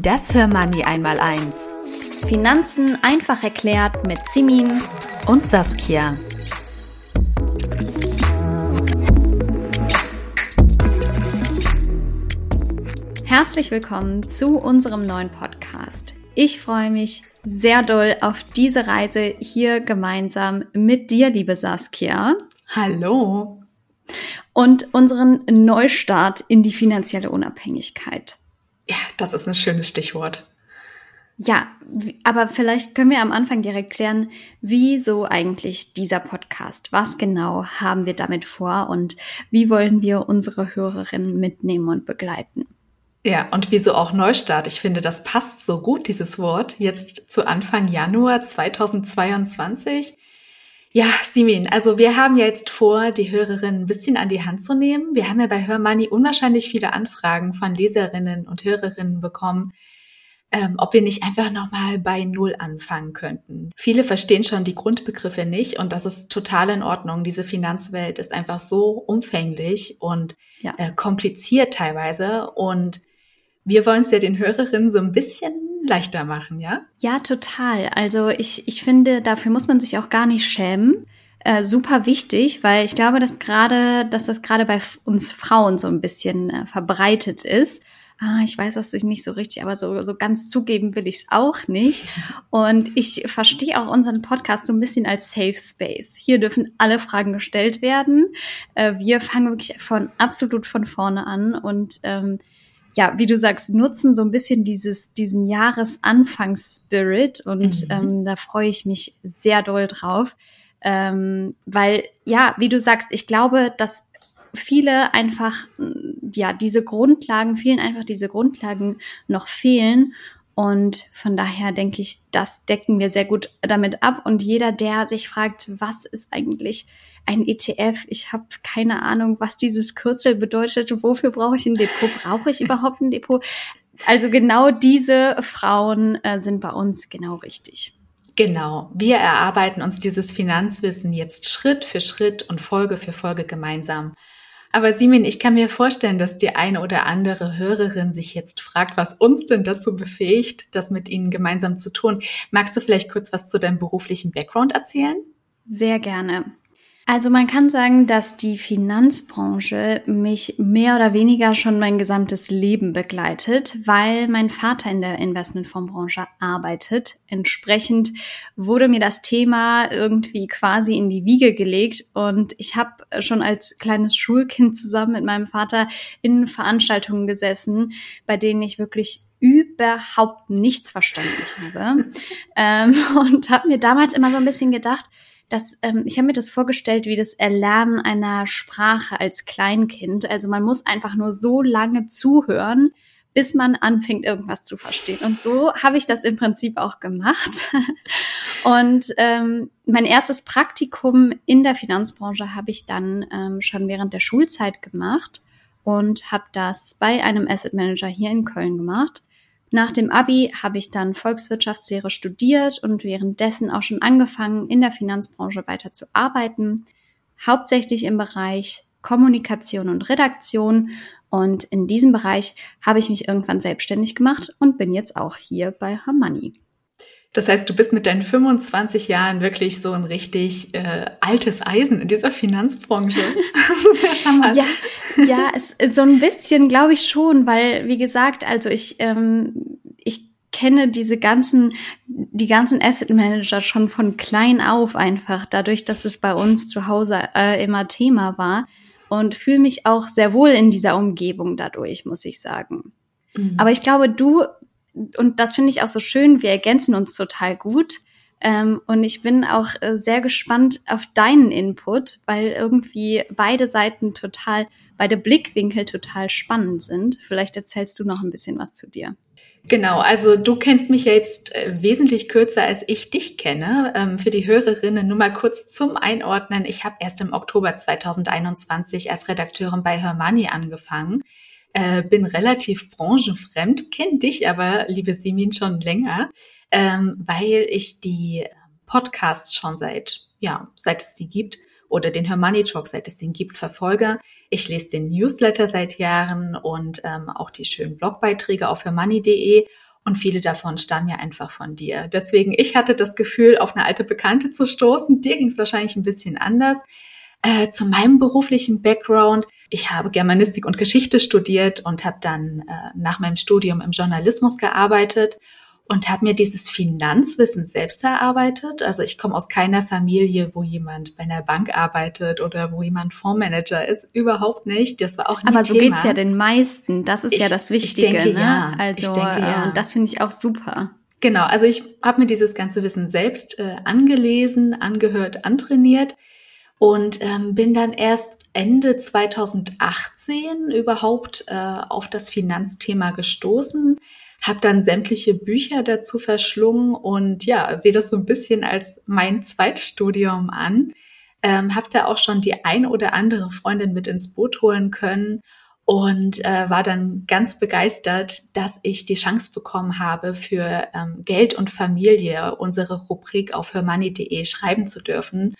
Das Hörmoney einmal eins. Finanzen einfach erklärt mit Simin und Saskia. Herzlich willkommen zu unserem neuen Podcast. Ich freue mich sehr doll auf diese Reise hier gemeinsam mit dir, liebe Saskia. Hallo. Und unseren Neustart in die finanzielle Unabhängigkeit. Ja, das ist ein schönes Stichwort. Ja, aber vielleicht können wir am Anfang direkt klären, wieso eigentlich dieser Podcast? Was genau haben wir damit vor und wie wollen wir unsere Hörerinnen mitnehmen und begleiten? Ja, und wieso auch Neustart? Ich finde, das passt so gut, dieses Wort, jetzt zu Anfang Januar 2022. Ja, Simin, also wir haben jetzt vor, die Hörerinnen ein bisschen an die Hand zu nehmen. Wir haben ja bei Hörmoney unwahrscheinlich viele Anfragen von Leserinnen und Hörerinnen bekommen, ähm, ob wir nicht einfach nochmal bei Null anfangen könnten. Viele verstehen schon die Grundbegriffe nicht und das ist total in Ordnung. Diese Finanzwelt ist einfach so umfänglich und ja. äh, kompliziert teilweise und wir wollen es ja den Hörerinnen so ein bisschen leichter machen, ja? Ja, total. Also ich, ich finde, dafür muss man sich auch gar nicht schämen. Äh, super wichtig, weil ich glaube, dass gerade, dass das gerade bei uns Frauen so ein bisschen äh, verbreitet ist. Ah, ich weiß das nicht so richtig, aber so, so ganz zugeben will ich es auch nicht. Und ich verstehe auch unseren Podcast so ein bisschen als Safe Space. Hier dürfen alle Fragen gestellt werden. Äh, wir fangen wirklich von absolut von vorne an und ähm, ja, wie du sagst, nutzen so ein bisschen dieses, diesen Jahresanfangsspirit und mhm. ähm, da freue ich mich sehr doll drauf. Ähm, weil, ja, wie du sagst, ich glaube, dass viele einfach, ja, diese Grundlagen, vielen einfach diese Grundlagen noch fehlen. Und von daher denke ich, das decken wir sehr gut damit ab. Und jeder, der sich fragt, was ist eigentlich ein ETF. Ich habe keine Ahnung, was dieses Kürzel bedeutet. Wofür brauche ich ein Depot? Brauche ich überhaupt ein Depot? Also genau diese Frauen äh, sind bei uns genau richtig. Genau. Wir erarbeiten uns dieses Finanzwissen jetzt Schritt für Schritt und Folge für Folge gemeinsam. Aber Simin, ich kann mir vorstellen, dass die eine oder andere Hörerin sich jetzt fragt, was uns denn dazu befähigt, das mit Ihnen gemeinsam zu tun. Magst du vielleicht kurz was zu deinem beruflichen Background erzählen? Sehr gerne. Also man kann sagen, dass die Finanzbranche mich mehr oder weniger schon mein gesamtes Leben begleitet, weil mein Vater in der Investmentfondsbranche arbeitet. Entsprechend wurde mir das Thema irgendwie quasi in die Wiege gelegt und ich habe schon als kleines Schulkind zusammen mit meinem Vater in Veranstaltungen gesessen, bei denen ich wirklich überhaupt nichts verstanden habe ähm, und habe mir damals immer so ein bisschen gedacht, das, ähm, ich habe mir das vorgestellt wie das Erlernen einer Sprache als Kleinkind. Also man muss einfach nur so lange zuhören, bis man anfängt, irgendwas zu verstehen. Und so habe ich das im Prinzip auch gemacht. Und ähm, mein erstes Praktikum in der Finanzbranche habe ich dann ähm, schon während der Schulzeit gemacht und habe das bei einem Asset Manager hier in Köln gemacht. Nach dem Abi habe ich dann Volkswirtschaftslehre studiert und währenddessen auch schon angefangen, in der Finanzbranche weiter zu arbeiten, hauptsächlich im Bereich Kommunikation und Redaktion. Und in diesem Bereich habe ich mich irgendwann selbstständig gemacht und bin jetzt auch hier bei Hermoney. Das heißt, du bist mit deinen 25 Jahren wirklich so ein richtig äh, altes Eisen in dieser Finanzbranche. Das ist ja charmant. Ja, ja es, so ein bisschen glaube ich schon, weil, wie gesagt, also ich, ähm, ich kenne diese ganzen, die ganzen Asset Manager schon von klein auf einfach, dadurch, dass es bei uns zu Hause äh, immer Thema war und fühle mich auch sehr wohl in dieser Umgebung dadurch, muss ich sagen. Mhm. Aber ich glaube, du und das finde ich auch so schön, wir ergänzen uns total gut, Ähm, und ich bin auch äh, sehr gespannt auf deinen Input, weil irgendwie beide Seiten total, beide Blickwinkel total spannend sind. Vielleicht erzählst du noch ein bisschen was zu dir. Genau, also du kennst mich jetzt äh, wesentlich kürzer, als ich dich kenne. Ähm, für die Hörerinnen nur mal kurz zum Einordnen. Ich habe erst im Oktober 2021 als Redakteurin bei Hermani angefangen. Äh, bin relativ branchenfremd, kenne dich aber, liebe Simin, schon länger, ähm, weil ich die Podcasts schon seit, ja, seit es die gibt, oder den Hermoney Talk, seit es den gibt, verfolge. Ich lese den Newsletter seit Jahren und ähm, auch die schönen Blogbeiträge auf hermoney.de und viele davon stammen mir einfach von dir. Deswegen, ich hatte das Gefühl, auf eine alte Bekannte zu stoßen. Dir ging es wahrscheinlich ein bisschen anders. Äh, zu meinem beruflichen Background. Ich habe Germanistik und Geschichte studiert und habe dann äh, nach meinem Studium im Journalismus gearbeitet und habe mir dieses Finanzwissen selbst erarbeitet. Also ich komme aus keiner Familie, wo jemand bei einer Bank arbeitet oder wo jemand Fondsmanager ist. Überhaupt nicht. Das war auch nie Aber so Thema. geht's ja den meisten. Das ist Ich- ja das ich Wichtige. denke, ne? ja. Also Ich denke, ja. und das finde ich auch super. Genau, also ich habe mir dieses ganze Wissen selbst äh, angelesen, angehört, antrainiert und ähm, bin dann erst Ende 2018 überhaupt äh, auf das Finanzthema gestoßen, habe dann sämtliche Bücher dazu verschlungen und ja, sehe das so ein bisschen als mein Zweitstudium an. Ähm, habe da auch schon die ein oder andere Freundin mit ins Boot holen können und äh, war dann ganz begeistert, dass ich die Chance bekommen habe, für ähm, Geld und Familie unsere Rubrik auf hermoney.de schreiben zu dürfen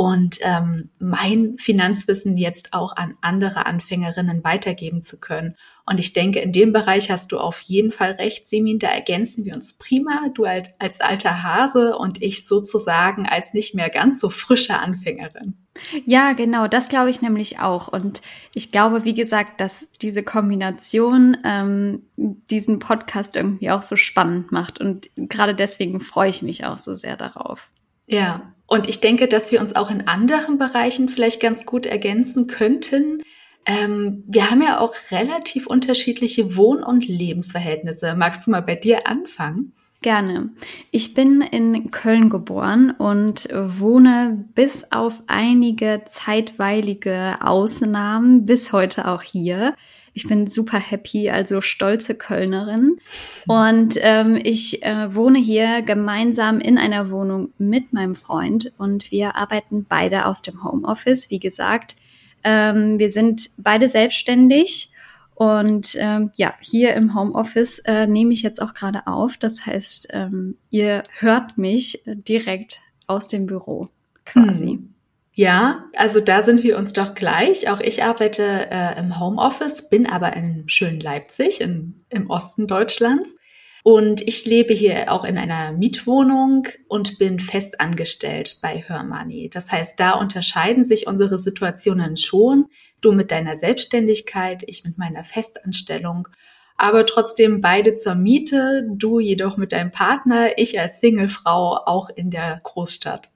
und ähm, mein Finanzwissen jetzt auch an andere Anfängerinnen weitergeben zu können. Und ich denke, in dem Bereich hast du auf jeden Fall recht, Semin, da ergänzen wir uns prima. Du als, als alter Hase und ich sozusagen als nicht mehr ganz so frische Anfängerin. Ja, genau, das glaube ich nämlich auch. Und ich glaube, wie gesagt, dass diese Kombination ähm, diesen Podcast irgendwie auch so spannend macht. Und gerade deswegen freue ich mich auch so sehr darauf. Ja, und ich denke, dass wir uns auch in anderen Bereichen vielleicht ganz gut ergänzen könnten. Ähm, wir haben ja auch relativ unterschiedliche Wohn- und Lebensverhältnisse. Magst du mal bei dir anfangen? Gerne. Ich bin in Köln geboren und wohne bis auf einige zeitweilige Ausnahmen bis heute auch hier. Ich bin super happy, also stolze Kölnerin. Und ähm, ich äh, wohne hier gemeinsam in einer Wohnung mit meinem Freund und wir arbeiten beide aus dem Homeoffice. Wie gesagt, ähm, wir sind beide selbstständig und ähm, ja, hier im Homeoffice äh, nehme ich jetzt auch gerade auf. Das heißt, ähm, ihr hört mich direkt aus dem Büro quasi. Hm. Ja, also da sind wir uns doch gleich. Auch ich arbeite äh, im Homeoffice, bin aber in schönen Leipzig, in, im Osten Deutschlands. Und ich lebe hier auch in einer Mietwohnung und bin fest angestellt bei Hörmoney. Das heißt, da unterscheiden sich unsere Situationen schon. Du mit deiner Selbstständigkeit, ich mit meiner Festanstellung. Aber trotzdem beide zur Miete, du jedoch mit deinem Partner, ich als Singlefrau auch in der Großstadt.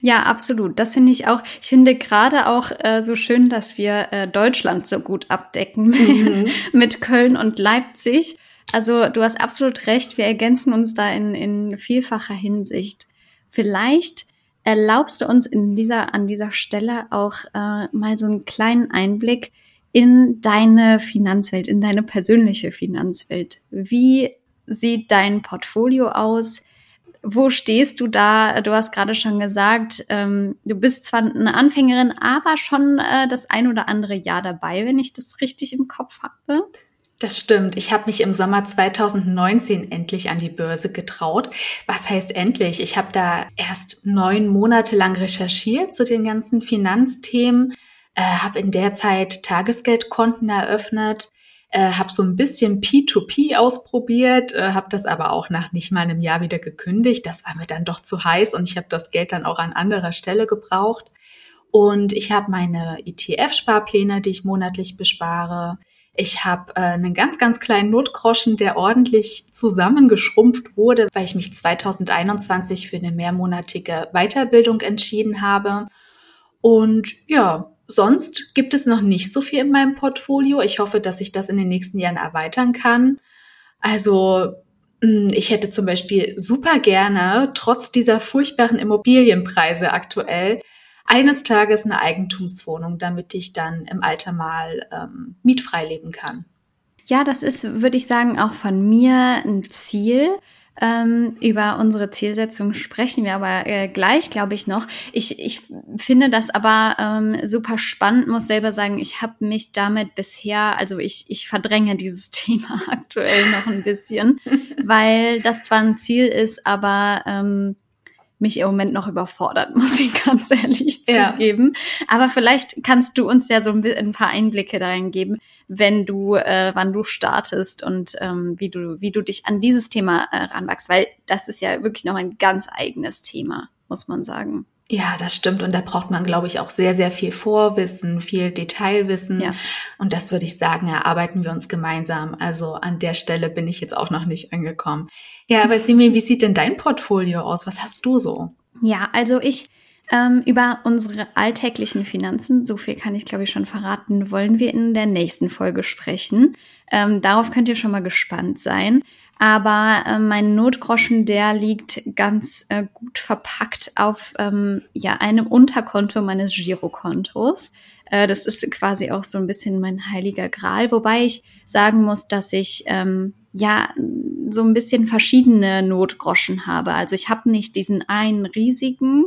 Ja, absolut. Das finde ich auch. Ich finde gerade auch äh, so schön, dass wir äh, Deutschland so gut abdecken Mhm. mit Köln und Leipzig. Also du hast absolut recht. Wir ergänzen uns da in, in vielfacher Hinsicht. Vielleicht erlaubst du uns in dieser, an dieser Stelle auch äh, mal so einen kleinen Einblick in deine Finanzwelt, in deine persönliche Finanzwelt. Wie sieht dein Portfolio aus? Wo stehst du da? Du hast gerade schon gesagt, ähm, du bist zwar eine Anfängerin, aber schon äh, das ein oder andere Jahr dabei, wenn ich das richtig im Kopf habe. Das stimmt. Ich habe mich im Sommer 2019 endlich an die Börse getraut. Was heißt endlich? Ich habe da erst neun Monate lang recherchiert zu den ganzen Finanzthemen, äh, habe in der Zeit Tagesgeldkonten eröffnet, äh, habe so ein bisschen P2P ausprobiert, äh, habe das aber auch nach nicht mal einem Jahr wieder gekündigt. Das war mir dann doch zu heiß und ich habe das Geld dann auch an anderer Stelle gebraucht. Und ich habe meine ETF-Sparpläne, die ich monatlich bespare. Ich habe äh, einen ganz, ganz kleinen Notgroschen, der ordentlich zusammengeschrumpft wurde, weil ich mich 2021 für eine mehrmonatige Weiterbildung entschieden habe. Und ja, sonst gibt es noch nicht so viel in meinem Portfolio. Ich hoffe, dass ich das in den nächsten Jahren erweitern kann. Also hm, ich hätte zum Beispiel super gerne, trotz dieser furchtbaren Immobilienpreise aktuell, eines Tages eine Eigentumswohnung, damit ich dann im Alter mal ähm, mietfrei leben kann. Ja, das ist, würde ich sagen, auch von mir ein Ziel. Ähm, über unsere Zielsetzung sprechen wir aber äh, gleich, glaube ich, noch. Ich, ich finde das aber ähm, super spannend, muss selber sagen, ich habe mich damit bisher, also ich, ich verdränge dieses Thema aktuell noch ein bisschen, weil das zwar ein Ziel ist, aber ähm, mich im Moment noch überfordert, muss ich ganz ehrlich ja. zugeben. Aber vielleicht kannst du uns ja so ein, ein paar Einblicke darin geben, wenn du, äh, wann du startest und ähm, wie du, wie du dich an dieses Thema äh, ranwachst, weil das ist ja wirklich noch ein ganz eigenes Thema, muss man sagen. Ja, das stimmt. Und da braucht man, glaube ich, auch sehr, sehr viel Vorwissen, viel Detailwissen. Ja. Und das würde ich sagen, erarbeiten wir uns gemeinsam. Also an der Stelle bin ich jetzt auch noch nicht angekommen. Ja, aber Simi, wie sieht denn dein Portfolio aus? Was hast du so? Ja, also ich ähm, über unsere alltäglichen Finanzen, so viel kann ich glaube ich schon verraten, wollen wir in der nächsten Folge sprechen. Ähm, darauf könnt ihr schon mal gespannt sein. Aber äh, mein Notgroschen, der liegt ganz äh, gut verpackt auf ähm, ja, einem Unterkonto meines Girokontos. Äh, das ist quasi auch so ein bisschen mein heiliger Gral, wobei ich sagen muss, dass ich ähm, ja so ein bisschen verschiedene Notgroschen habe. Also ich habe nicht diesen einen riesigen,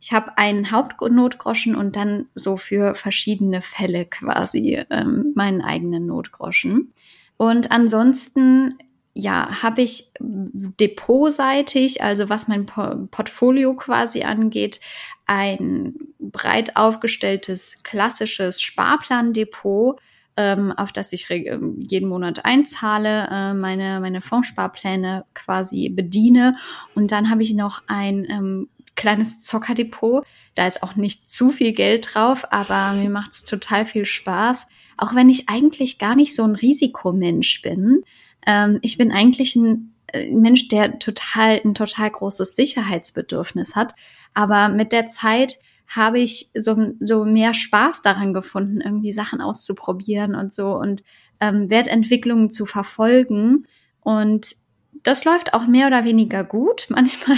ich habe einen Hauptnotgroschen und dann so für verschiedene Fälle quasi ähm, meinen eigenen Notgroschen. Und ansonsten ja, habe ich depotseitig, also was mein Portfolio quasi angeht, ein breit aufgestelltes klassisches Sparplandepot, ähm, auf das ich ähm, jeden Monat einzahle, äh, meine, meine Fondssparpläne quasi bediene. Und dann habe ich noch ein ähm, kleines Zockerdepot. Da ist auch nicht zu viel Geld drauf, aber mir macht es total viel Spaß. Auch wenn ich eigentlich gar nicht so ein Risikomensch bin. Ähm, ich bin eigentlich ein äh, Mensch, der total, ein total großes Sicherheitsbedürfnis hat. Aber mit der Zeit habe ich so, so mehr Spaß daran gefunden, irgendwie Sachen auszuprobieren und so und ähm, Wertentwicklungen zu verfolgen. Und das läuft auch mehr oder weniger gut. Manchmal,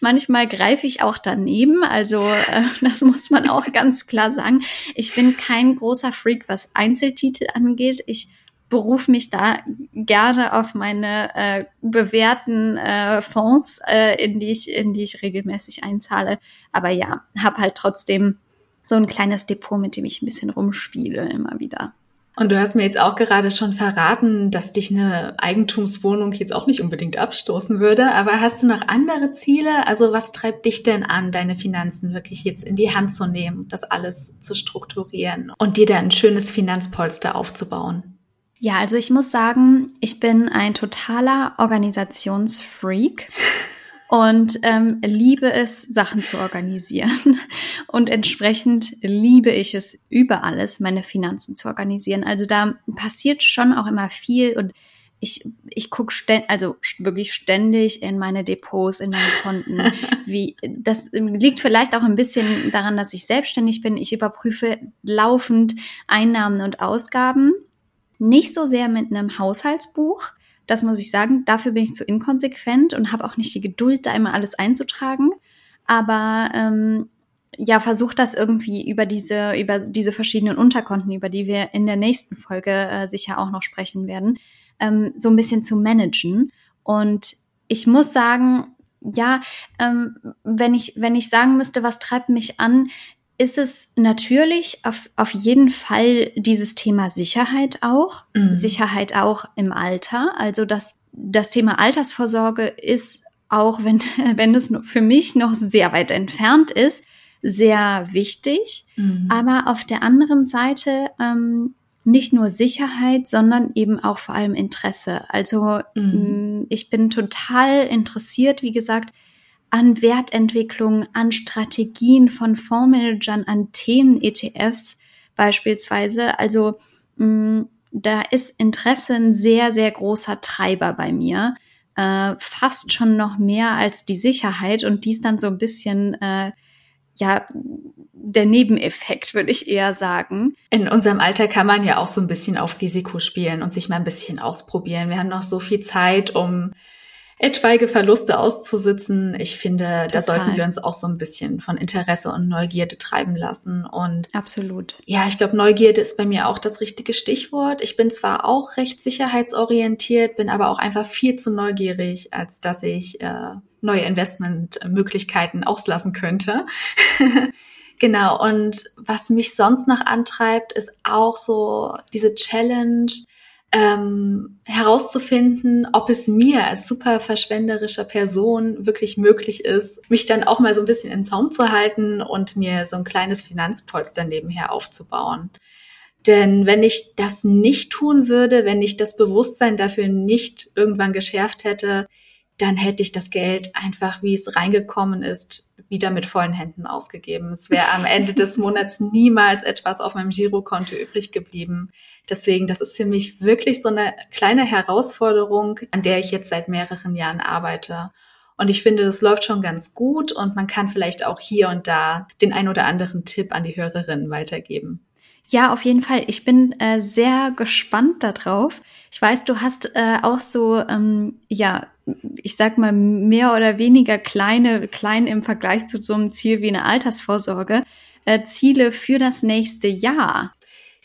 manchmal greife ich auch daneben. Also äh, das muss man auch ganz klar sagen. Ich bin kein großer Freak, was Einzeltitel angeht. Ich berufe mich da gerne auf meine äh, bewährten äh, Fonds, äh, in, die ich, in die ich regelmäßig einzahle. Aber ja, habe halt trotzdem so ein kleines Depot, mit dem ich ein bisschen rumspiele immer wieder. Und du hast mir jetzt auch gerade schon verraten, dass dich eine Eigentumswohnung jetzt auch nicht unbedingt abstoßen würde. Aber hast du noch andere Ziele? Also was treibt dich denn an, deine Finanzen wirklich jetzt in die Hand zu nehmen, das alles zu strukturieren und dir da ein schönes Finanzpolster aufzubauen? Ja, also ich muss sagen, ich bin ein totaler Organisationsfreak und ähm, liebe es, Sachen zu organisieren. Und entsprechend liebe ich es über alles, meine Finanzen zu organisieren. Also da passiert schon auch immer viel und ich, ich gucke ständ, also wirklich ständig in meine Depots, in meine Konten. Wie, das liegt vielleicht auch ein bisschen daran, dass ich selbstständig bin. Ich überprüfe laufend Einnahmen und Ausgaben nicht so sehr mit einem Haushaltsbuch. Das muss ich sagen. Dafür bin ich zu inkonsequent und habe auch nicht die Geduld, da immer alles einzutragen. Aber ähm, ja, versucht das irgendwie über diese, über diese verschiedenen Unterkonten, über die wir in der nächsten Folge äh, sicher auch noch sprechen werden, ähm, so ein bisschen zu managen. Und ich muss sagen, ja, ähm, wenn ich, wenn ich sagen müsste, was treibt mich an, ist es natürlich auf, auf jeden Fall dieses Thema Sicherheit auch. Mhm. Sicherheit auch im Alter. Also das, das Thema Altersvorsorge ist auch, wenn, wenn es für mich noch sehr weit entfernt ist, sehr wichtig. Mhm. Aber auf der anderen Seite ähm, nicht nur Sicherheit, sondern eben auch vor allem Interesse. Also mhm. ich bin total interessiert, wie gesagt, an Wertentwicklung, an Strategien von Fondsmanagern, an Themen ETFs beispielsweise. Also mh, mm, da ist Interesse ein sehr, sehr großer Treiber bei mir. Äh, fast schon noch mehr als die Sicherheit und dies dann so ein bisschen, äh, ja, der Nebeneffekt, würde ich eher sagen. In unserem Alter kann man ja auch so ein bisschen auf Risiko spielen und sich mal ein bisschen ausprobieren. Wir haben noch so viel Zeit, um etwaige Verluste auszusitzen. Ich finde, Total. da sollten wir uns auch so ein bisschen von Interesse und Neugierde treiben lassen. Und absolut. Ja, ich glaube, Neugierde ist bei mir auch das richtige Stichwort. Ich bin zwar auch recht sicherheitsorientiert, bin aber auch einfach viel zu neugierig, als dass ich äh, neue Investmentmöglichkeiten auslassen könnte. genau. Und was mich sonst noch antreibt, ist auch so diese Challenge, ähm, herauszufinden, ob es mir als super verschwenderischer Person wirklich möglich ist, mich dann auch mal so ein bisschen in Zaum zu halten und mir so ein kleines Finanzpolster nebenher aufzubauen. Denn wenn ich das nicht tun würde, wenn ich das Bewusstsein dafür nicht irgendwann geschärft hätte, dann hätte ich das Geld einfach, wie es reingekommen ist, wieder mit vollen Händen ausgegeben. Es wäre am Ende des Monats niemals etwas auf meinem Girokonto übrig geblieben. Deswegen, das ist für mich wirklich so eine kleine Herausforderung, an der ich jetzt seit mehreren Jahren arbeite. Und ich finde, das läuft schon ganz gut und man kann vielleicht auch hier und da den ein oder anderen Tipp an die Hörerinnen weitergeben. Ja, auf jeden Fall. Ich bin äh, sehr gespannt darauf. Ich weiß, du hast äh, auch so, ähm, ja, ich sag mal, mehr oder weniger kleine, klein im Vergleich zu so einem Ziel wie eine Altersvorsorge, äh, Ziele für das nächste Jahr.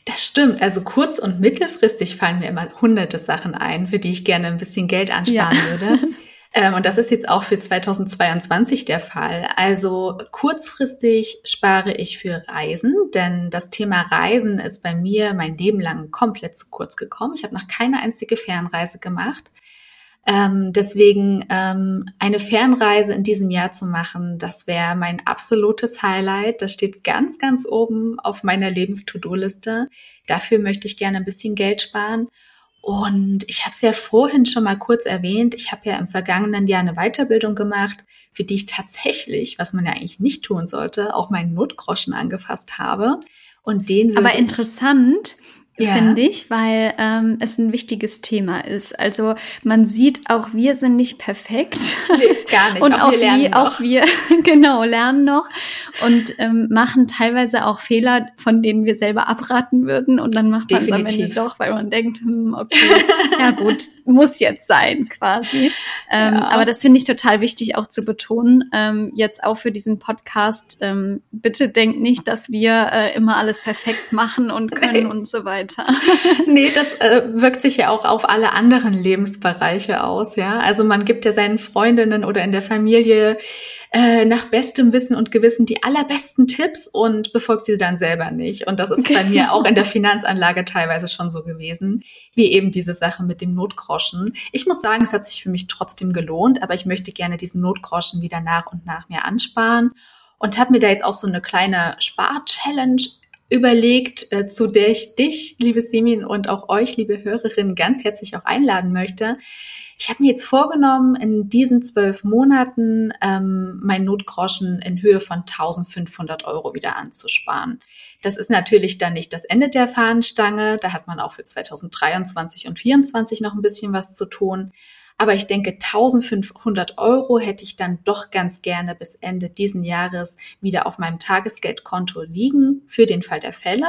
Das stimmt. Also kurz- und mittelfristig fallen mir immer hunderte Sachen ein, für die ich gerne ein bisschen Geld ansparen ja. würde. Ähm, und das ist jetzt auch für 2022 der Fall. Also kurzfristig spare ich für Reisen, denn das Thema Reisen ist bei mir mein Leben lang komplett zu kurz gekommen. Ich habe noch keine einzige Fernreise gemacht. Ähm, deswegen ähm, eine Fernreise in diesem Jahr zu machen, das wäre mein absolutes Highlight. Das steht ganz, ganz oben auf meiner Lebens-To-Do-Liste. Dafür möchte ich gerne ein bisschen Geld sparen. Und ich habe es ja vorhin schon mal kurz erwähnt. Ich habe ja im vergangenen Jahr eine Weiterbildung gemacht, für die ich tatsächlich, was man ja eigentlich nicht tun sollte, auch meinen Notgroschen angefasst habe. Und den Aber interessant, ja. finde ich, weil ähm, es ein wichtiges Thema ist. Also man sieht, auch wir sind nicht perfekt. Nee, gar nicht. und auch, auch wir, lernen wir auch wir, genau, lernen noch und ähm, machen teilweise auch Fehler, von denen wir selber abraten würden. Und dann macht man es am Ende doch, weil man denkt, hm, okay, ja gut, muss jetzt sein, quasi. Ähm, ja. Aber das finde ich total wichtig auch zu betonen. Ähm, jetzt auch für diesen Podcast. Ähm, bitte denkt nicht, dass wir äh, immer alles perfekt machen und können nee. und so weiter weiter. nee, das äh, wirkt sich ja auch auf alle anderen Lebensbereiche aus, ja. Also man gibt ja seinen Freundinnen oder in der Familie äh, nach bestem Wissen und Gewissen die allerbesten Tipps und befolgt sie dann selber nicht. Und das ist bei mir auch in der Finanzanlage teilweise schon so gewesen, wie eben diese Sache mit dem Notgroschen. Ich muss sagen, es hat sich für mich trotzdem gelohnt, aber ich möchte gerne diesen Notgroschen wieder nach und nach mir ansparen und habe mir da jetzt auch so eine kleine Spar-Challenge überlegt, äh, zu der ich dich, liebe Simin, und auch euch, liebe Hörerinnen, ganz herzlich auch einladen möchte. Ich habe mir jetzt vorgenommen, in diesen zwölf Monaten ähm, mein Notgroschen in Höhe von 1500 Euro wieder anzusparen. Das ist natürlich dann nicht das Ende der Fahnenstange. Da hat man auch für 2023 und 2024 noch ein bisschen was zu tun. Aber ich denke, 1500 Euro hätte ich dann doch ganz gerne bis Ende diesen Jahres wieder auf meinem Tagesgeldkonto liegen für den Fall der Fälle.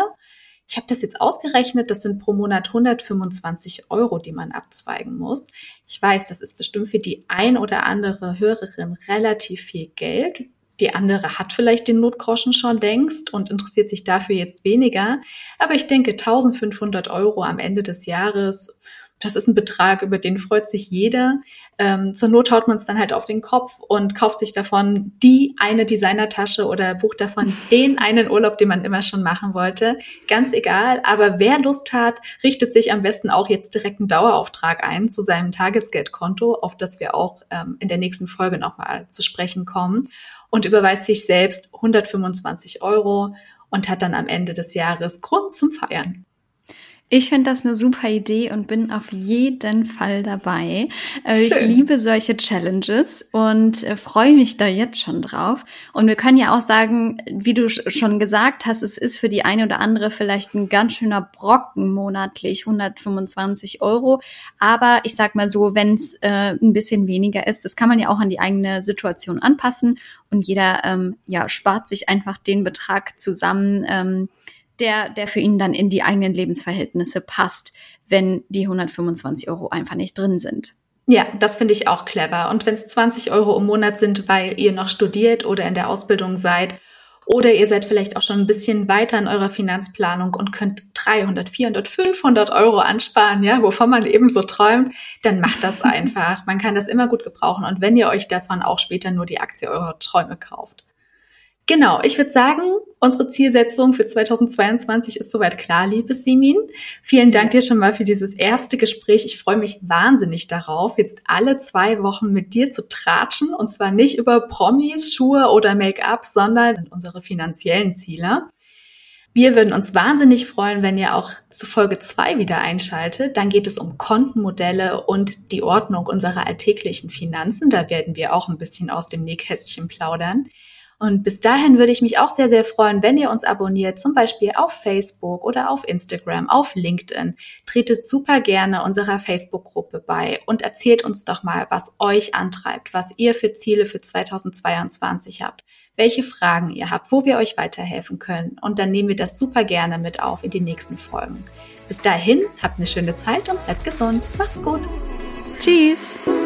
Ich habe das jetzt ausgerechnet, das sind pro Monat 125 Euro, die man abzweigen muss. Ich weiß, das ist bestimmt für die ein oder andere Hörerin relativ viel Geld. Die andere hat vielleicht den Notgroschen schon längst und interessiert sich dafür jetzt weniger. Aber ich denke, 1500 Euro am Ende des Jahres das ist ein Betrag, über den freut sich jeder. Ähm, zur Not haut man es dann halt auf den Kopf und kauft sich davon die eine Designertasche oder bucht davon den einen Urlaub, den man immer schon machen wollte. Ganz egal. Aber wer Lust hat, richtet sich am besten auch jetzt direkt einen Dauerauftrag ein zu seinem Tagesgeldkonto, auf das wir auch ähm, in der nächsten Folge nochmal zu sprechen kommen und überweist sich selbst 125 Euro und hat dann am Ende des Jahres Grund zum Feiern. Ich finde das eine super Idee und bin auf jeden Fall dabei. Äh, ich liebe solche Challenges und äh, freue mich da jetzt schon drauf. Und wir können ja auch sagen, wie du schon gesagt hast, es ist für die eine oder andere vielleicht ein ganz schöner Brocken monatlich, 125 Euro. Aber ich sag mal so, wenn es äh, ein bisschen weniger ist, das kann man ja auch an die eigene Situation anpassen und jeder ähm, ja spart sich einfach den Betrag zusammen. Ähm, der, der für ihn dann in die eigenen Lebensverhältnisse passt, wenn die 125 Euro einfach nicht drin sind. Ja, das finde ich auch clever. Und wenn es 20 Euro im Monat sind, weil ihr noch studiert oder in der Ausbildung seid, oder ihr seid vielleicht auch schon ein bisschen weiter in eurer Finanzplanung und könnt 300, 400, 500 Euro ansparen, ja, wovon man eben so träumt, dann macht das einfach. Man kann das immer gut gebrauchen. Und wenn ihr euch davon auch später nur die Aktie eurer Träume kauft. Genau, ich würde sagen, unsere Zielsetzung für 2022 ist soweit klar, liebe Simin. Vielen Dank dir schon mal für dieses erste Gespräch. Ich freue mich wahnsinnig darauf, jetzt alle zwei Wochen mit dir zu tratschen und zwar nicht über Promis, Schuhe oder Make-up, sondern unsere finanziellen Ziele. Wir würden uns wahnsinnig freuen, wenn ihr auch zu Folge zwei wieder einschaltet. Dann geht es um Kontenmodelle und die Ordnung unserer alltäglichen Finanzen. Da werden wir auch ein bisschen aus dem Nähkästchen plaudern. Und bis dahin würde ich mich auch sehr, sehr freuen, wenn ihr uns abonniert, zum Beispiel auf Facebook oder auf Instagram, auf LinkedIn. Tretet super gerne unserer Facebook-Gruppe bei und erzählt uns doch mal, was euch antreibt, was ihr für Ziele für 2022 habt, welche Fragen ihr habt, wo wir euch weiterhelfen können. Und dann nehmen wir das super gerne mit auf in die nächsten Folgen. Bis dahin, habt eine schöne Zeit und bleibt gesund. Macht's gut. Tschüss.